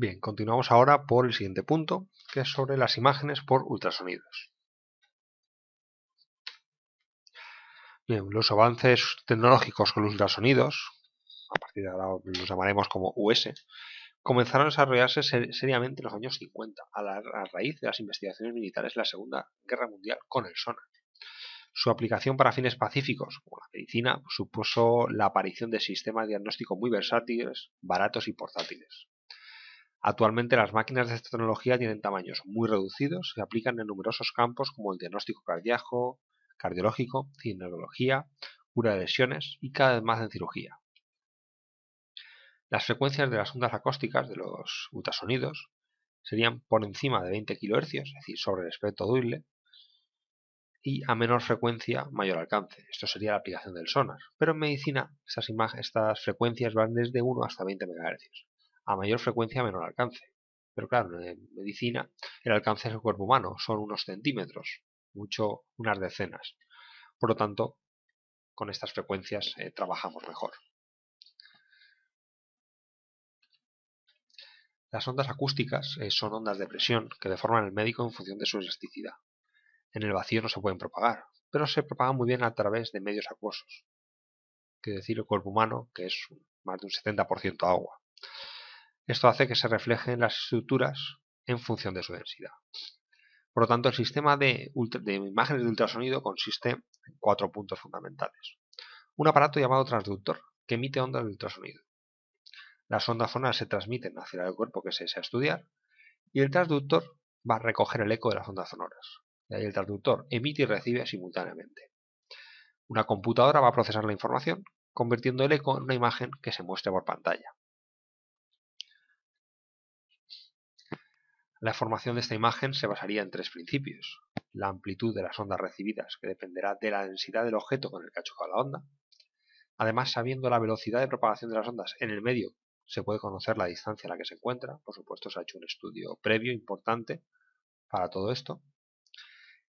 Bien, continuamos ahora por el siguiente punto, que es sobre las imágenes por ultrasonidos. Los avances tecnológicos con ultrasonidos, a partir de ahora los llamaremos como US, comenzaron a desarrollarse seriamente en los años 50, a, la, raíz de las investigaciones militares de la Segunda Guerra Mundial con el sonar. Su aplicación para fines pacíficos, como la medicina, supuso la aparición de sistemas de diagnóstico muy versátiles, baratos y portátiles. Actualmente las máquinas de esta tecnología tienen tamaños muy reducidos y se aplican en numerosos campos como el diagnóstico cardíaco, cardiológico, cineología, cura de lesiones y cada vez más en cirugía. Las frecuencias de las ondas acústicas de los ultrasonidos serían por encima de 20 kHz, es decir, sobre el espectro doble, y a menor frecuencia, mayor alcance. Esto sería la aplicación del sonar. Pero en medicina, estas, estas frecuencias van desde 1 hasta 20 MHz. A mayor frecuencia, menor alcance. Pero claro, en medicina, el alcance del cuerpo humano son unos centímetros, mucho unas decenas. Por lo tanto, con estas frecuencias eh, trabajamos mejor. Las ondas acústicas eh, son ondas de presión que deforman el médico en función de su elasticidad. En el vacío no se pueden propagar, pero se propagan muy bien a través de medios acuosos, que decir el cuerpo humano, que es más de un 70% agua. Esto hace que se reflejen las estructuras en función de su densidad. Por lo tanto, el sistema de, imágenes de ultrasonido consiste en cuatro puntos fundamentales. Un aparato llamado transductor, que emite ondas de ultrasonido. Las ondas sonoras se transmiten hacia el cuerpo que se desea estudiar y el transductor va a recoger el eco de las ondas sonoras. De ahí el transductor emite y recibe simultáneamente. Una computadora va a procesar la información, convirtiendo el eco en una imagen que se muestre por pantalla. La formación de esta imagen se basaría en tres principios. La amplitud de las ondas recibidas, que dependerá de la densidad del objeto con el que ha chocado la onda. Además, sabiendo la velocidad de propagación de las ondas en el medio se puede conocer la distancia a la que se encuentra. Por supuesto, se ha hecho un estudio previo importante para todo esto.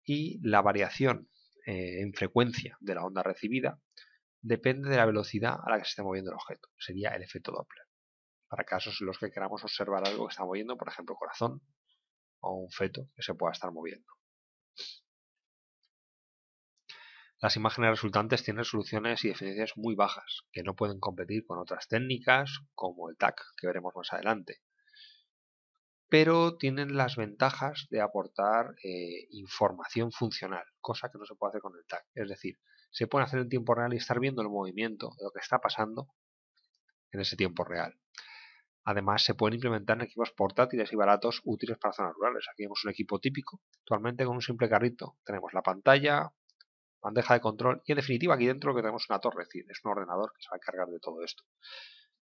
Y la variación eh, en frecuencia de la onda recibida depende de la velocidad a la que se esté moviendo el objeto. Sería el efecto Doppler. Para casos en los que queramos observar algo que está moviendo, por ejemplo, corazón o un feto que se pueda estar moviendo. Las imágenes resultantes tienen resoluciones y definiciones muy bajas, que no pueden competir con otras técnicas como el TAC, que veremos más adelante. Pero tienen las ventajas de aportar eh, información funcional, cosa que no se puede hacer con el TAC. Es decir, se puede hacer en tiempo real y estar viendo el movimiento de lo que está pasando en ese tiempo real. Además, se pueden implementar en equipos portátiles y baratos útiles para zonas rurales. Aquí vemos un equipo típico. Actualmente con un simple carrito tenemos la pantalla, bandeja de control y en definitiva aquí dentro que tenemos una torre, es es un ordenador que se va a encargar de todo esto.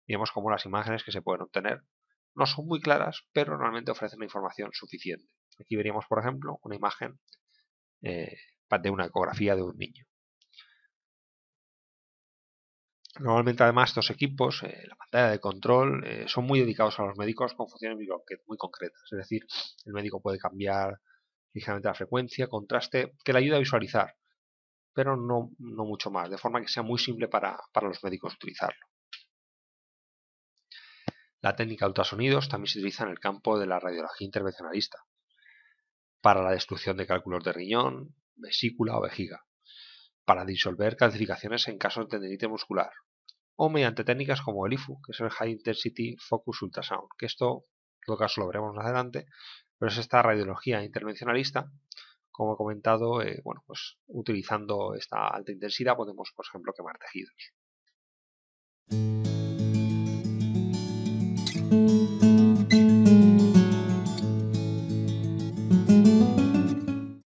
Vemos como las imágenes que se pueden obtener no son muy claras, pero normalmente ofrecen una información suficiente. Aquí veríamos, por ejemplo, una imagen eh, de una ecografía de un niño. Normalmente además estos equipos, eh, la pantalla de control, eh, son muy dedicados a los médicos con funciones muy concretas. Es decir, el médico puede cambiar ligeramente la frecuencia, contraste, que le ayuda a visualizar pero no, mucho más, de forma que sea muy simple para, los médicos utilizarlo. La técnica de ultrasonidos también se utiliza en el campo de la radiología intervencionalista, para la destrucción de cálculos de riñón, vesícula o vejiga, para disolver calcificaciones en casos de tendinitis muscular, o mediante técnicas como el IFU, que es el High Intensity Focus Ultrasound, que esto en todo caso lo veremos más adelante, pero es esta radiología intervencionalista como he comentado, eh, bueno, pues utilizando esta alta intensidad podemos, por ejemplo, quemar tejidos.